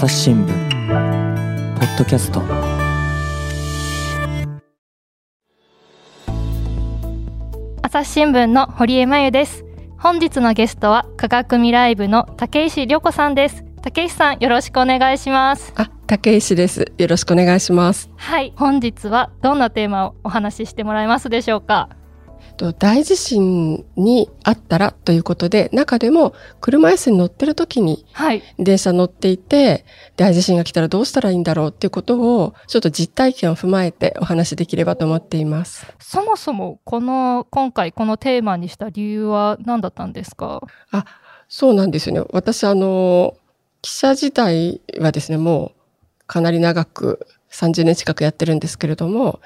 朝日新聞ポッドキャスト。朝日新聞の堀江真由です。本日のゲストは科学未来部の竹石涼子さんです。竹石さんよろしくお願いします。あ、竹石です。よろしくお願いします。はい本日はどんなテーマをお話ししてもらえますでしょうか？と大地震にあったらということで、中でも車椅子に乗ってる時にはい電車乗っていて、大地震が来たらどうしたらいいんだろうっていうことを、ちょっと実体験を踏まえてお話しできればと思っています。そもそもこの今回このテーマにした理由は何だったんですか？そうなんですよね。私、あの、記者時代はですね、もうかなり長く30年近くやってるんですけれども、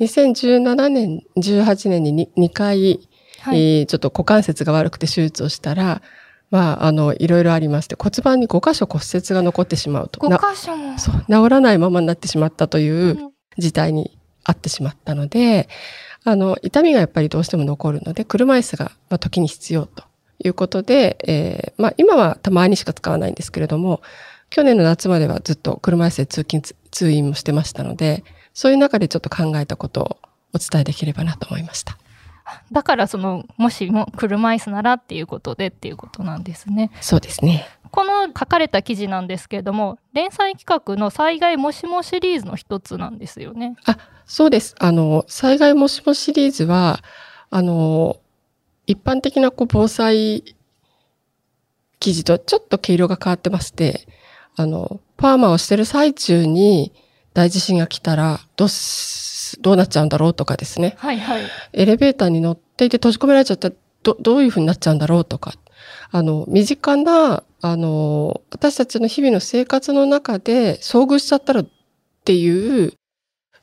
2017年、18年に 2, 回、はい、えーちょっと股関節が悪くて手術をしたら、まあ、あの、いろいろありまして、骨盤に5箇所骨折が残ってしまうと。な5箇所も。そう、治らないままになってしまったといううん。事態にあってしまったので、あの、痛みがやっぱりどうしても残るので、車椅子が、まあ、時に必要ということで、えーまあ、今はたまにしか使わないんですけれども、去年の夏まではずっと車椅子で通勤、つ通院もしてましたので、そういう中でちょっと考えたことをお伝えできればなと思いました。だからそのもしも車椅子ならっていうことでっていうことなんですねそうですね。この書かれた記事なんですけれども連載企画の災害もしもシリーズの一つなんですよねそうです。あの、災害もしもシリーズは、あの、一般的なこう防災記事とちょっと毛色が変わってまして、あの、パーマをしてる最中に大地震が来たらどうす、どうなっちゃうんだろうとかですね。はいはいエレベーターに乗っていて閉じ込められちゃったらど、どういう風になっちゃうんだろうとか、あの、身近な、あの、私たちの日々の生活の中で遭遇しちゃったらっていう、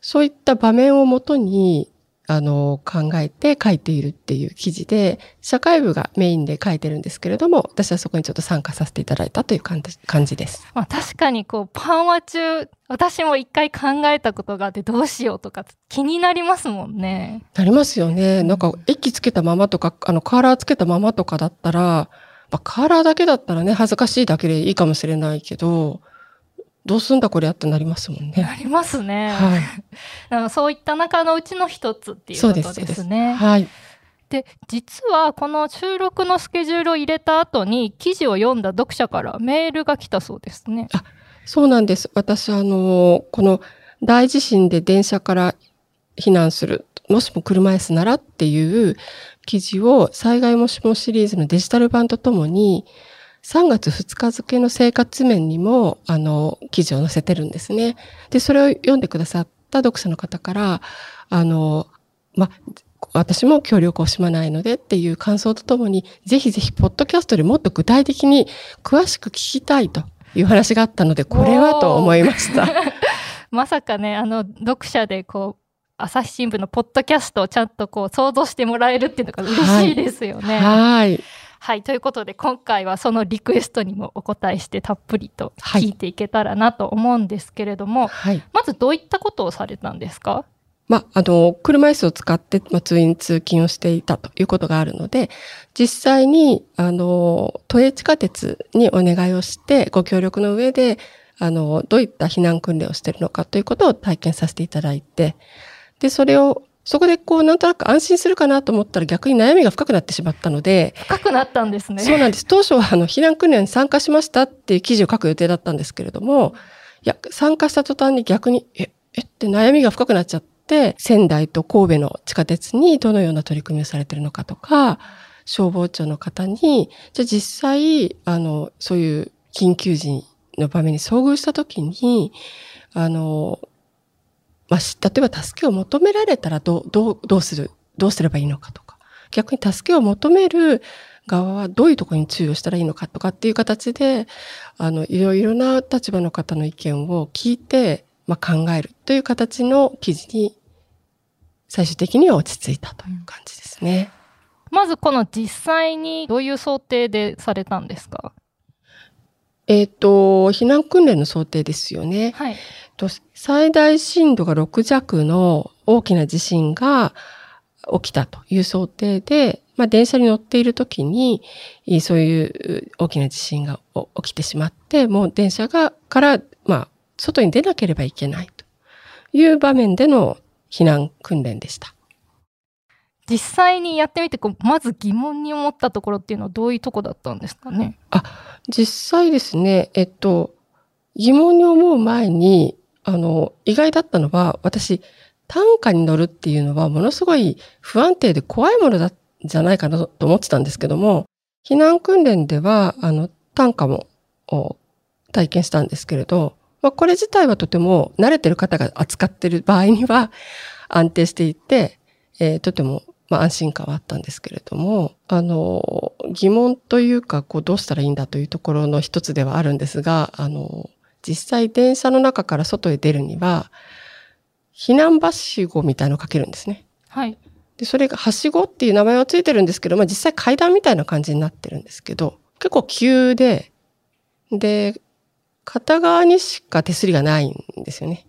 そういった場面をもとに、あの、考えて書いているっていう記事で、社会部がメインで書いてるんですけれども、私はそこにちょっと参加させていただいたという感じ感じです。まあ、確かにこうパンワ中私も一回考えたことがあってどうしようとか気になりますもんねなりますよね。なんか、駅つけたままとか、あの、カーラーつけたままとかだったら、まあ、カーラーだけだったらね、恥ずかしいだけでいいかもしれないけど、どうすんだこりゃってなりますもんね。なりますね、はい。そういった中のうちの一つっていうことですねすすはい。で実はこの収録のスケジュールを入れた後に記事を読んだ読者からメールが来たそうですね。そうなんです。私、あの、この大地震で電車から避難する、もしも車椅子ならっていう記事を災害もしもシリーズのデジタル版とともに3月2日付の生活面にも、あの、記事を載せてるんですね。で、それを読んでくださった読者の方から、あの、ま、私も協力を惜しまないのでっていう感想とともに、ぜひぜひ、ポッドキャストでもっと具体的に詳しく聞きたいという話があったので、これはと思いました。まさかねあの読者でこう朝日新聞のポッドキャストをちゃんとこう想像してもらえるっていうのが嬉しいですよね。はい。はい、ということで今回はそのリクエストにもお答えしてたっぷりと聞いていけたらなと思うんですけれども、はい。まずどういったことをされたんですか？まあ、あの、車椅子を使って、まあ、通院通勤をしていたということがあるので、実際に、あの、都営地下鉄にお願いをして、ご協力の上で、あの、どういった避難訓練をしているのかということを体験させていただいて、で、それを、そこでこう、なんとなく安心するかなと思ったら逆に悩みが深くなってしまったので、深くなったんですね。そうなんです。当初はあの避難訓練に参加しましたっていう記事を書く予定だったんですけれども、いや、参加した途端に逆に、え、えって悩みが深くなっちゃって、仙台と神戸の地下鉄にどのような取り組みをされているのかとか、消防庁の方に、じゃあ実際、あの、そういう緊急時の場面に遭遇したときに、あの、まあ、例えば助けを求められたらどう、どう、どうする、どうすればいいのかとか、逆に助けを求める側はどういうところに注意をしたらいいのかとかっていう形で、あの、いろいろな立場の方の意見を聞いて、まあ、考えるという形の記事に、最終的には落ち着いたという感じですね。まずこの実際にどういう想定でされたんですか？えっ、と、避難訓練の想定ですよね。はい。と最大震度が6弱の大きな地震が、起きたという想定で、まあ、電車に乗っている時に、そういう大きな地震が起きてしまって、もう電車が、から、まあ、外に出なければいけないという場面での避難訓練でした。実際にやってみてこうまず疑問に思ったところっていうのはどういうとこだったんですかね？あ実際ですねえっと疑問に思う前にあの意外だったのは私単価に乗るっていうのはものすごい不安定で怖いものだじゃないかなと思ってたんですけども避難訓練ではあの単価も体験したんですけれど、まあ、これ自体はとても慣れてる方が扱ってる場合には安定していて、えー、とてもまあ、安心感はあったんですけれども、あの、疑問というか、こう、どうしたらいいんだというところの一つではあるんですが、あの、実際電車の中から外へ出るには、避難はしごみたいのをかけるんですね。はい。で、それがはしごっていう名前はついてるんですけど、まあ実際階段みたいな感じになってるんですけど、結構急で、で、片側にしか手すりがないんですよね。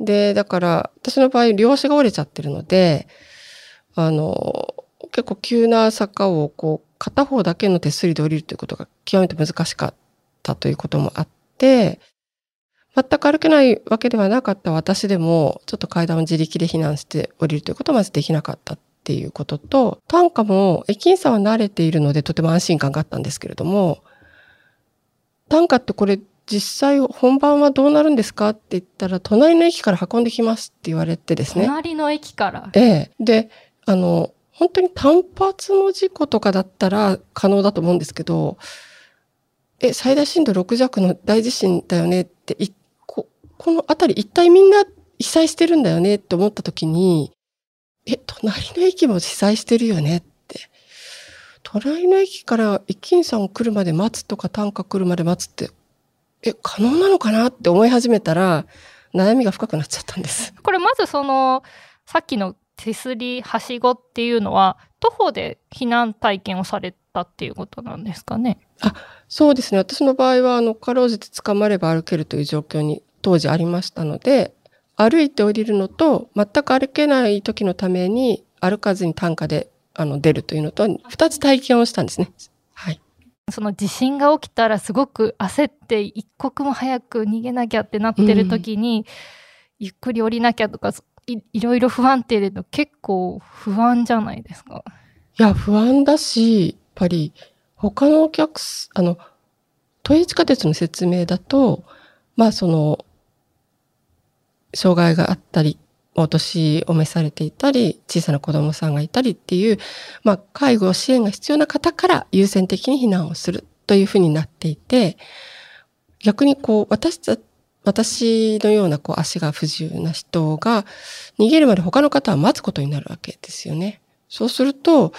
で、だから、私の場合、両足が折れちゃってるので、あの、結構急な坂をこう、片方だけの手すりで降りるということが極めて難しかったということもあって、全く歩けないわけではなかった私でも、ちょっと階段を自力で避難して降りるということはまずできなかったっていうことと、単価も駅員さんは慣れているのでとても安心感があったんですけれども、単価ってこれ実際本番はどうなるんですかって言ったら、隣の駅から運んできますって言われてですね。隣の駅からええ。で、あの、本当に単発の事故とかだったら可能だと思うんですけど、え、最大震度6弱の大地震だよねって、いここの辺り一体みんな被災してるんだよねって思った時に、え、隣の駅も被災してるよねって。隣の駅から駅員さん来るまで待つとか単価来るまで待つって、え、可能なのかなって思い始めたら、悩みが深くなっちゃったんです。これまずその、さっきの手すりはしごっていうのは徒歩で避難体験をされたっていうことなんですかね。あそうですね。私の場合はあのかろうじて捕まれば歩けるという状況に当時ありましたので歩いて降りるのと全く歩けない時のために歩かずに担架であの出るというのと2つ体験をしたんですね。はい、その地震が起きたらすごく焦って一刻も早く逃げなきゃってなってる時に、うん、ゆっくり降りなきゃとかいいろいろ不安定で結構不安じゃないですか？いや、不安だし、やっぱり他のお客あの、都営地下鉄の説明だと、まあその、障害があったり、お年を召されていたり、小さな子供さんがいたりっていう、まあ介護支援が必要な方から優先的に避難をするというふうになっていて、逆にこう、私たち私のようなこう足が不自由な人が逃げるまで他の方は待つことになるわけですよね。そうすると、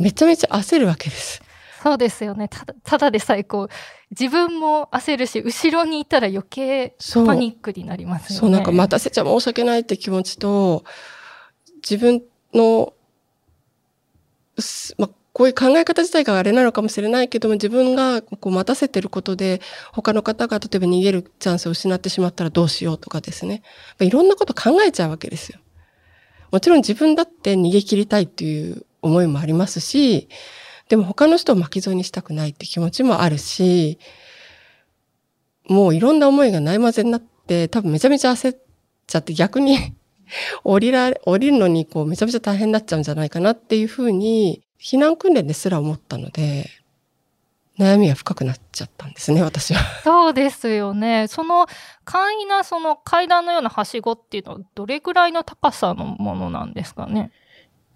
めちゃめちゃ焦るわけです。そうですよね。ただ、ただでさえこう、自分も焦るし、後ろにいたら余計パニックになりますよね。そう、なんか待たせちゃ申し訳ないって気持ちと、自分の、まあ、こういう考え方自体があれなのかもしれないけども、自分がこう待たせてることで、他の方が例えば逃げるチャンスを失ってしまったらどうしようとかですね。いろんなこと考えちゃうわけですよ。もちろん自分だって逃げ切りたいっていう思いもありますし、でも他の人を巻き添えにしたくないって気持ちもあるし、もういろんな思いがないまぜになって、多分めちゃめちゃ焦っちゃって逆に 降りられ降りるのにこうめちゃめちゃ大変になっちゃうんじゃないかなっていうふうに避難訓練ですら思ったので、悩みが深くなっちゃったんですね、私は。そうですよね。その簡易なその階段のようなはしごっていうのはどれぐらいの高さのものなんですかね？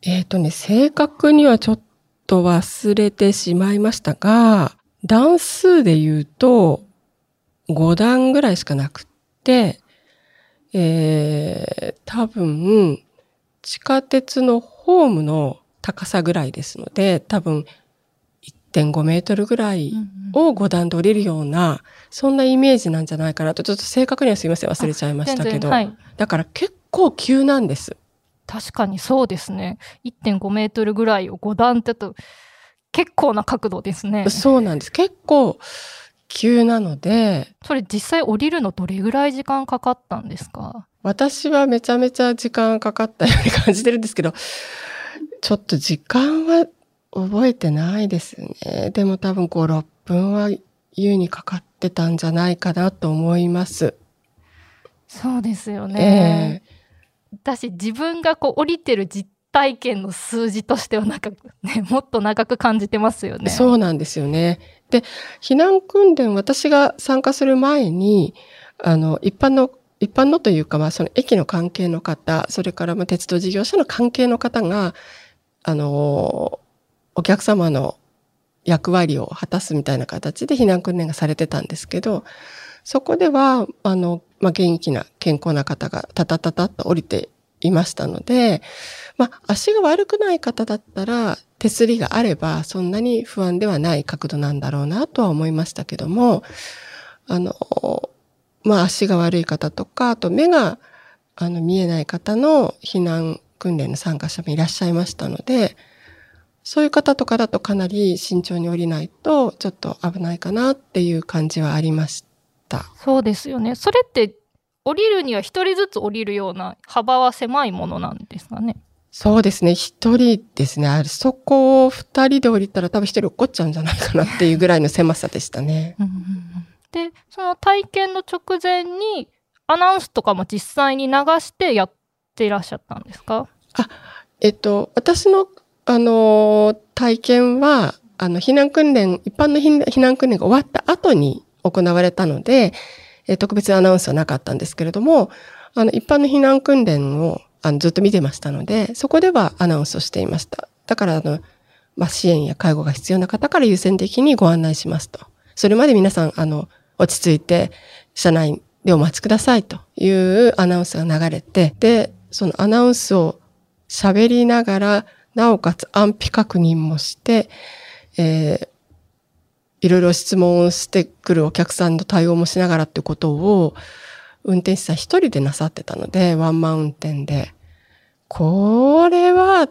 えっ、ー、とね、正確にはちょっと忘れてしまいましたが、段数で言うと5段ぐらいしかなくって、えー、多分、地下鉄のホームの高さぐらいですので、多分1.5メートルぐらいを5段で降りるような、そんなイメージなんじゃないかなと、ちょっと正確にはすいません、忘れちゃいましたけど。はい、だから結構急なんです。確かにそうですね。1.5メートルぐらいを5段ってと、結構な角度ですね。そうなんです。結構急なので。それ実際降りるのどれぐらい時間かかったんですか？私はめちゃめちゃ時間かかったように感じてるんですけど、ちょっと時間は覚えてないですね。でも多分5、6分は優にかかってたんじゃないかなと思います。そうですよね。え私自分がこう降りてる実体験の数字としてはなんかね もっと長く感じてますよえね。そうなんですよね。で、避難訓練、私が参加する前に、あの、一般の、一般のというか、まあ、その駅の関係の方、それから、まあ、鉄道事業者の関係の方が、あの、お客様の役割を果たすみたいな形で避難訓練がされてたんですけど、そこでは、あの、まあ、元気な、健康な方がタタタタッと降りていましたので、まあ、足が悪くない方だったら、手すりがあれば、そんなに不安ではない角度なんだろうなとは思いましたけども、あの、まあ、足が悪い方とか、あと目が、あの、見えない方の避難訓練の参加者もいらっしゃいましたので、そういう方とかだとかなり慎重に降りないと、ちょっと危ないかなっていう感じはありました。そうですよね。それって降りるには一人ずつ降りるような幅は狭いものなんですかね？そうですね。一人ですね。あれ、そこを二人で降りたら多分一人落っこっちゃうんじゃないかなっていうぐらいの狭さでしたね。でその体験の直前にアナウンスとかも実際に流してやっていらっしゃったんですか？あえっと、私の、あの体験は、あの、避難訓練、一般の避難訓練が終わった後に行われたので、え特別アナウンスはなかったんですけれども、あの、一般の避難訓練をあのずっと見てましたので、そこではアナウンスをしていました。だから、あの、まあ、支援や介護が必要な方から優先的にご案内しますと。それまで皆さん、あの、落ち着いて、車内でお待ちくださいというアナウンスが流れて、で、そのアナウンスを喋りながら、なおかつ安否確認もして、えーいろいろ質問をしてくるお客さんの対応もしながらってことを、運転手さん一人でなさってたので、ワンマン運転で。これは、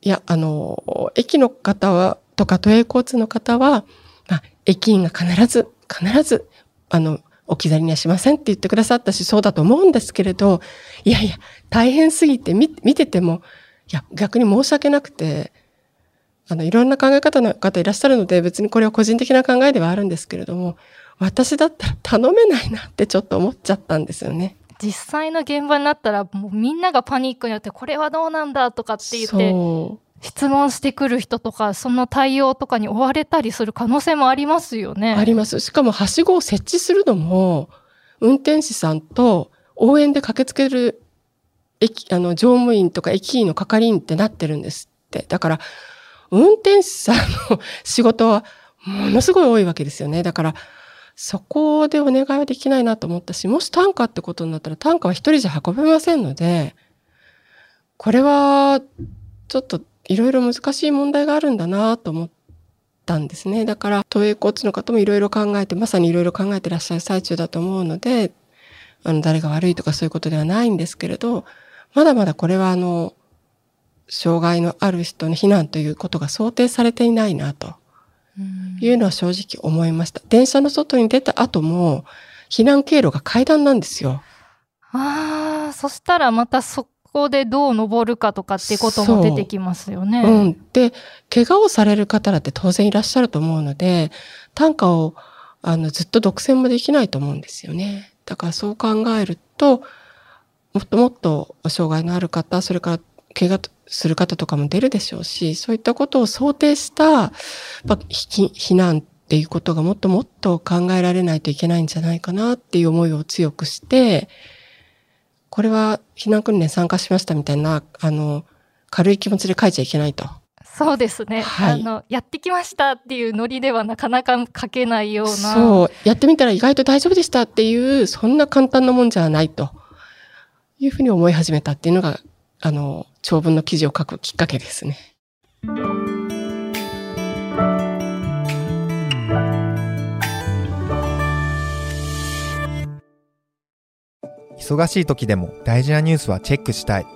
いや、あの、駅の方は、とか都営交通の方は、まあ、駅員が必ず、必ず、あの、置き去りにはしませんって言ってくださったし、そうだと思うんですけれど、いやいや、大変すぎて見見てても、いや、逆に申し訳なくて、あの、いろんな考え方の方いらっしゃるので、別にこれは個人的な考えではあるんですけれども、私だったら頼めないなってちょっと思っちゃったんですよね。実際の現場になったらもうみんながパニックになってこれはどうなんだとかって言ってそう。質問してくる人とかその対応とかに追われたりする可能性もありますよね。あります。しかも、はしごを設置するのも、運転士さんと応援で駆けつける駅、あの、乗務員とか駅員の係員ってなってるんですって。だから、運転士さんの仕事はものすごい多いわけですよね。だから、そこでお願いはできないなと思ったし、もし単価ってことになったら単価は一人じゃ運べませんので、これは、ちょっといろいろ難しい問題があるんだなと思ったんですね。だから、都営交通の方もいろいろ考えて、まさにいろいろ考えてらっしゃる最中だと思うので、あの、誰が悪いとかそういうことではないんですけれど、まだまだこれはあの、障害のある人の避難ということが想定されていないなとうんいうのは正直思いました。電車の外に出た後も、避難経路が階段なんですよ。ああそしたらまたそこでどう登るかとかってことも出てきますよね。うん。で、怪我をされる方だって当然いらっしゃると思うので、単価をあのずっと独占もできないと思うんですよね。だからそう考えると、もっともっと障害のある方、それから怪我する方とかも出るでしょうし、そういったことを想定した、まあ、避避難っていうことがもっともっと考えられないといけないんじゃないかなっていう思いを強くして、これは避難訓練参加しましたみたいな、あの、軽い気持ちで書いちゃいけないと。そうですね、はいあの。やってきましたっていうノリではなかなか書けないような。そう。やってみたら意外と大丈夫でしたっていう、そんな簡単なもんじゃないと。いうふうに思い始めたっていうのが、あの、長文の記事を書くきっかけですね。忙しい時でも大事なニュースはチェックしたい。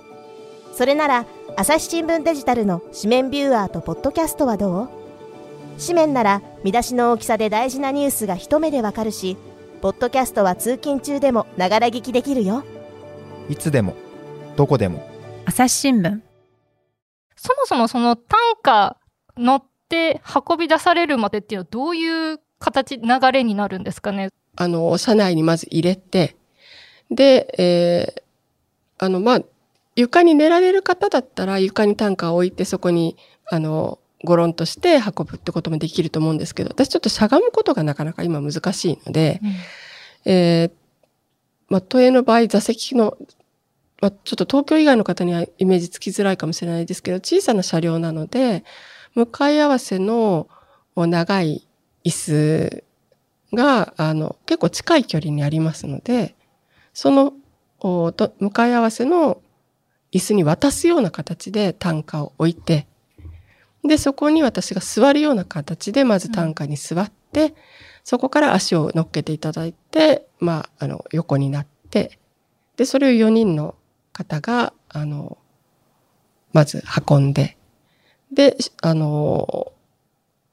それなら朝日新聞デジタルの紙面ビューアーとポッドキャストはどう？紙面なら見出しの大きさで大事なニュースが一目でわかるしポッドキャストは通勤中でもながら聞きできるよ。いつでもどこでも。朝日新聞。そもそもその単価乗って運び出されるまでっていうのはどういう形、流れになるんですかね？あの、車内にまず入れて、で、えーあの、まあ、床に寝られる方だったら床に担架を置いてそこに、あの、ゴロンとして運ぶってこともできると思うんですけど、私ちょっとしゃがむことがなかなか今難しいので、えーまあ、都営の場合座席の、まあ、ちょっと東京以外の方にはイメージつきづらいかもしれないですけど、小さな車両なので、向かい合わせの長い椅子が、あの、結構近い距離にありますので、その、おと向かい合わせの椅子に渡すような形で担架を置いて、で、そこに私が座るような形で、まず担架に座って、そこから足を乗っけていただいて、まあ、あの、横になって、で、それを4人の方が、あの、まず運んで、で、あの、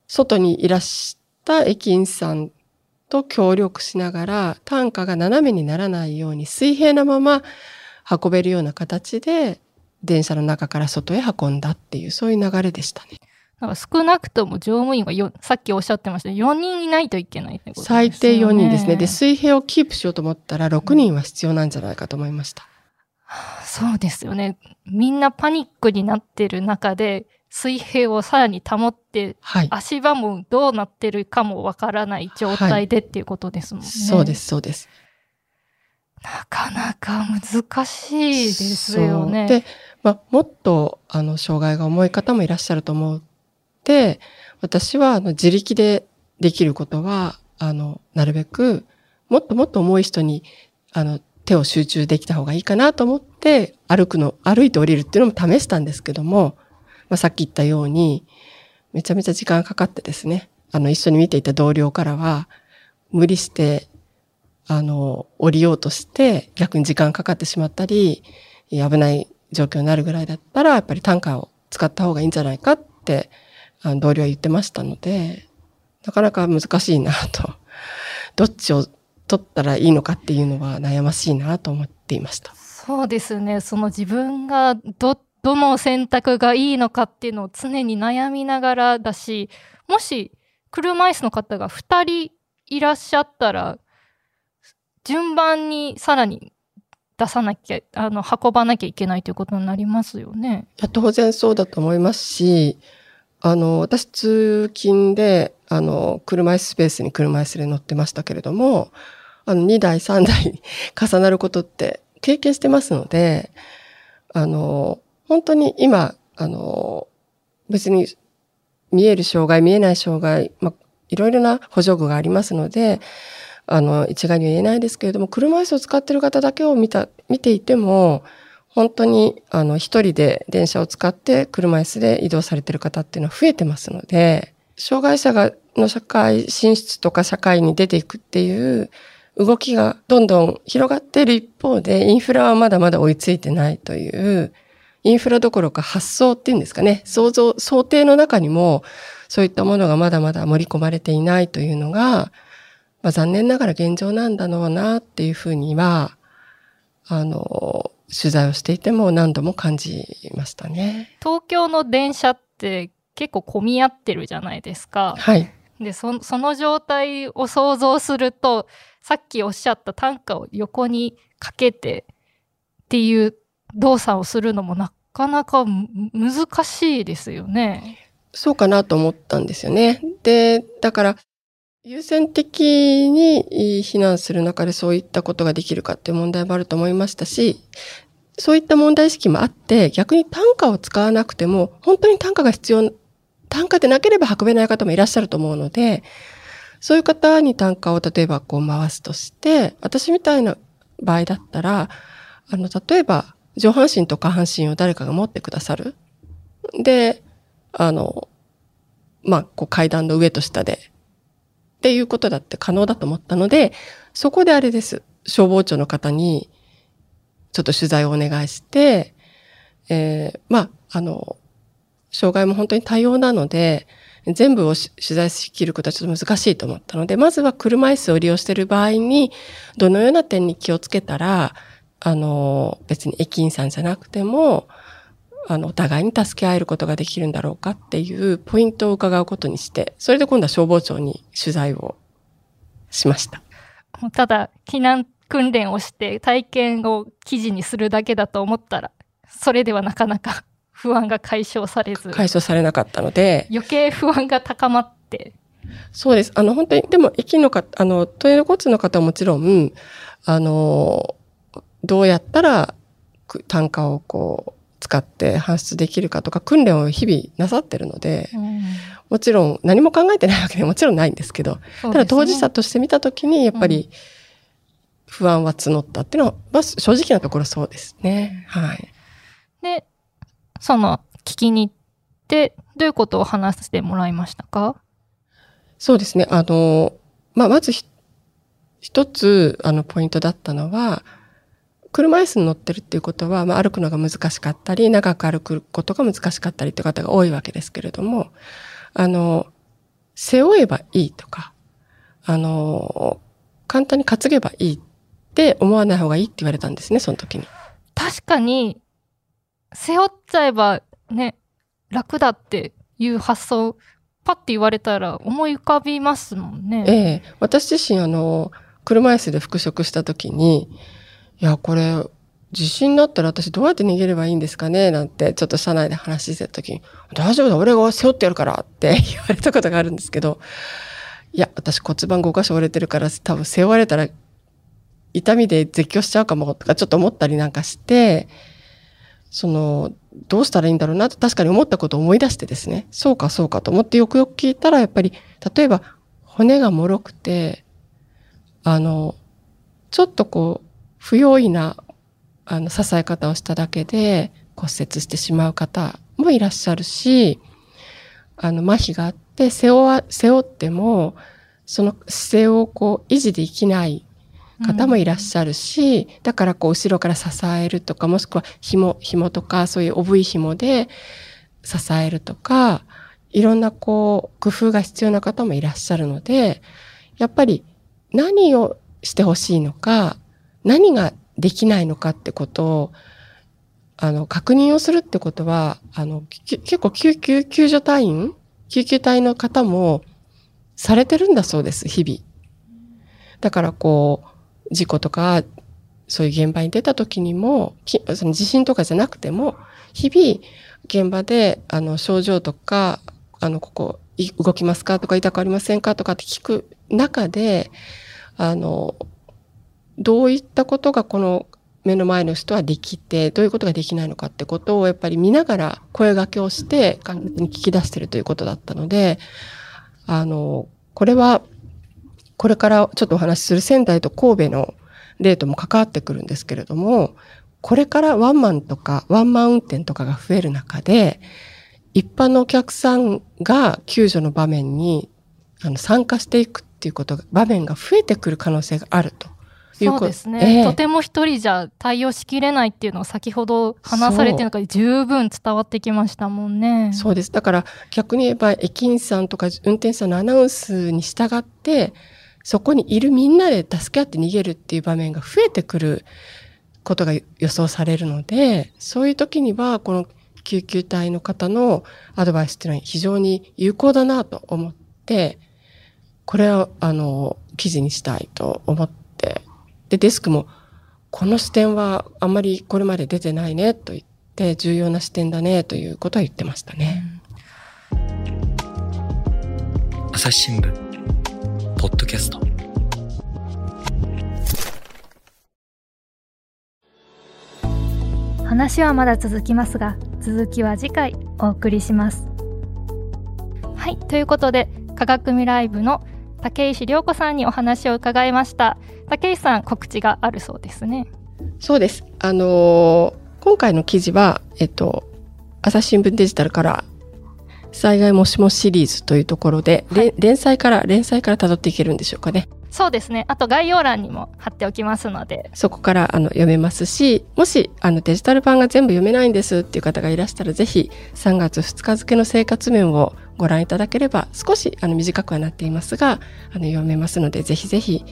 外にいらした駅員さんと協力しながら、担架が斜めにならないように水平なまま運べるような形で、電車の中から外へ運んだっていう、そういう流れでしたね。なんか少なくとも乗務員はよさっきおっしゃってました4人いないといけないってことですよね。最低4人ですね。で、水平をキープしようと思ったら6人は必要なんじゃないかと思いました。そうですよね。みんなパニックになってる中で、水平をさらに保って、はい。足場もどうなってるかもわからない状態でっていうことですもんね。そうです、そうです。なかなか難しいですよね。で、まあ、もっと、あの、障害が重い方もいらっしゃると思って、私は、あの、自力でできることは、あの、なるべく、もっともっと重い人に、あの、手を集中できた方がいいかなと思って、歩くの、歩いて降りるっていうのも試したんですけども、まあ、さっき言ったように、めちゃめちゃ時間かかってですね、あの、一緒に見ていた同僚からは、無理して、あの、降りようとして、逆に時間かかってしまったり、危ない状況になるぐらいだったら、やっぱり単価を使った方がいいんじゃないかって、あの同僚は言ってましたので、なかなか難しいなと。どっちを取ったらいいのかっていうのは悩ましいなと思っていました。そうですね。その自分がどっ、どの選択がいいのかっていうのを常に悩みながらだし、もし車椅子の方が2人いらっしゃったら、順番にさらに出さなきゃ、あの、運ばなきゃいけないということになりますよね。いや当然そうだと思いますし、あの、私通勤で、あの、車椅子スペースに車椅子で乗ってましたけれども、あの、2台、3台 重なることって経験してますので、あの、本当に今、あの、別に見える障害、見えない障害、まあ、いろいろな補助具がありますので、あの、一概には言えないですけれども、車椅子を使ってる方だけを見た、見ていても、本当に、あの、一人で電車を使って車椅子で移動されてる方っていうのは増えてますので、障害者が、の社会進出とか社会に出ていくっていう動きがどんどん広がっている一方で、インフラはまだまだ追いついてないという、インフラどころか発想っていうんですかね、想像、想定の中にも、そういったものがまだまだ盛り込まれていないというのが、まあ、残念ながら現状なんだろうなっていうふうには、あの、取材をしていても何度も感じましたね。東京の電車って結構混み合ってるじゃないですか。はい。で、そその状態を想像すると、さっきおっしゃった単価を横にかけてっていう動作をするのもなかなか難しいですよね。そうかなと思ったんですよね。で、だから、優先的に避難する中でそういったことができるかっていう問題もあると思いましたし、そういった問題意識もあって、逆に単価を使わなくても、本当に単価が必要、単価でなければ運べない方もいらっしゃると思うので、そういう方に単価を例えばこう回すとして、私みたいな場合だったら、あの、例えば上半身と下半身を誰かが持ってくださる？で、あの、まあ、こう階段の上と下で、っていうことだって可能だと思ったので、そこであれです。消防庁の方に、ちょっと取材をお願いして、えーまあ、あの、障害も本当に多様なので、全部を取材しきることはちょっと難しいと思ったので、まずは車椅子を利用している場合に、どのような点に気をつけたら、あの、別に駅員さんじゃなくても、あの、お互いに助け合えることができるんだろうかっていうポイントを伺うことにして、それで今度は消防庁に取材をしました。ただ、避難訓練をして体験を記事にするだけだと思ったら、それではなかなか 不安が解消されず、解消されなかったので、余計不安が高まって、そうです。あの、本当に、でも、駅の方、あの、トイレ交通の方はもちろん、あの、どうやったら、く単価をこう、使って搬出できるかとか、訓練を日々なさってるので、もちろん何も考えてないわけでもちろんないんですけど、ただ当事者として見たときに、やっぱり、不安は募ったっていうのは、まあ、正直なところそうですね。はい。で、その、聞きに行って、どういうことを話してもらいましたか？そうですね。あの、まあ、まずひ一つ、あの、ポイントだったのは、車椅子に乗ってるっていうことは、まあ、歩くのが難しかったり、長く歩くことが難しかったりっていう方が多いわけですけれども、あの、背負えばいいとか、あの、簡単に担げばいいって思わない方がいいって言われたんですね、その時に。確かに、背負っちゃえばね、楽だっていう発想、パッて言われたら思い浮かびますもんね。ええ私自身あの、車椅子で復職した時に、いや、これ、地震になったら私どうやって逃げればいいんですかね？なんて、ちょっと車内で話してた時に、大丈夫だ、俺が背負ってやるからって 言われたことがあるんですけど、いや、私骨盤5箇所折れてるから、多分背負われたら痛みで絶叫しちゃうかもとかちょっと思ったりなんかして、その、どうしたらいいんだろうなと確かに思ったことを思い出してですね、そうかそうかと思ってよくよく聞いたら、やっぱり、例えば骨が脆くて、あの、ちょっとこう、不用意な、あの、支え方をしただけで骨折してしまう方もいらっしゃるし、あの、麻痺があって、背負わ、背負っても、その姿勢をこう、維持できない方もいらっしゃるし、だからこう後ろから支えるとか、もしくは紐、紐とか、そういうおぶい紐で支えるとか、いろんなこう、工夫が必要な方もいらっしゃるので、やっぱり何をしてほしいのか、何ができないのかってことを、あの、確認をするってことは、あの、結構救急救助隊員救急隊の方もされてるんだそうです、日々。だからこう、事故とか、そういう現場に出た時にも、その地震とかじゃなくても、日々、現場で、あの、症状とか、あの、ここ、動きますかとか、痛くありませんかとかって聞く中で、あの、どういったことがこの目の前の人はできて、どういうことができないのかってことをやっぱり見ながら声掛けをして、簡単に聞き出してるということだったので、あの、これは、これからちょっとお話しする仙台と神戸の例とも関わってくるんですけれども、これからワンマンとかワンマン運転とかが増える中で、一般のお客さんが救助の場面に参加していくっていうことが、場面が増えてくる可能性があると。そうですね、ええとても一人じゃ対応しきれないっていうのを先ほど話されてるのが十分伝わってきましたもんね。そうです。だから逆に言えば駅員さんとか運転手さんのアナウンスに従って、そこにいるみんなで助け合って逃げるっていう場面が増えてくることが予想されるので、そういう時にはこの救急隊の方のアドバイスっていうのは非常に有効だなと思って、これはあの記事にしたいと思って、で、デスクもこの視点はあんまりこれまで出てないねと言って、重要な視点だねということは言ってましたね。朝日新聞ポッドキャスト。話はまだ続きますが続きは次回お送りします。はい、ということで科学未来部の竹石涼子さんにお話を伺いました。竹石さん告知があるそうですね。そうです。あのー今回の記事は、えっと、朝日新聞デジタルから、災害もしもしシリーズというところで、はいれ連載から、連載から辿っていけるんでしょうかね。そうですね。あと概要欄にも貼っておきますので。そこからあの読めますし、もしあのデジタル版が全部読めないんですっていう方がいらしたら、ぜひ3月2日付の生活面をご覧いただければ、少しあの短くはなっていますが、あの読めますので、ぜひぜひ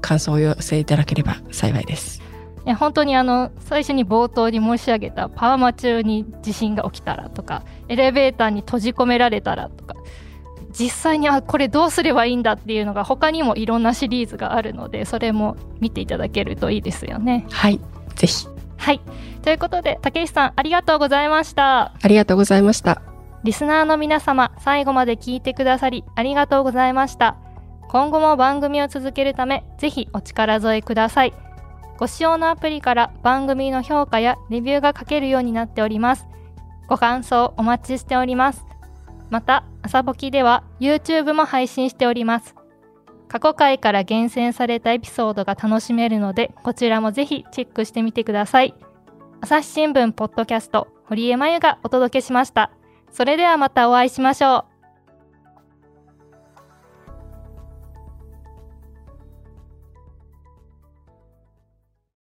感想をお寄せいただければ幸いです。いや本当にあの最初に冒頭に申し上げたパーマ中に地震が起きたらとかエレベーターに閉じ込められたらとか実際にあこれどうすればいいんだっていうのが他にもいろんなシリーズがあるのでそれも見ていただけるといいですよね。はい、ぜひ。はいということで竹石さんありがとうございました。ありがとうございました。リスナーの皆様、最後まで聞いてくださりありがとうございました。今後も番組を続けるため、ぜひお力添えください。ご使用のアプリから番組の評価やレビューが書けるようになっております。ご感想お待ちしております。また、朝ぼきでは YouTube も配信しております。過去回から厳選されたエピソードが楽しめるので、こちらもぜひチェックしてみてください。朝日新聞ポッドキャスト、堀江真由がお届けしました。それではまたお会いしましょう。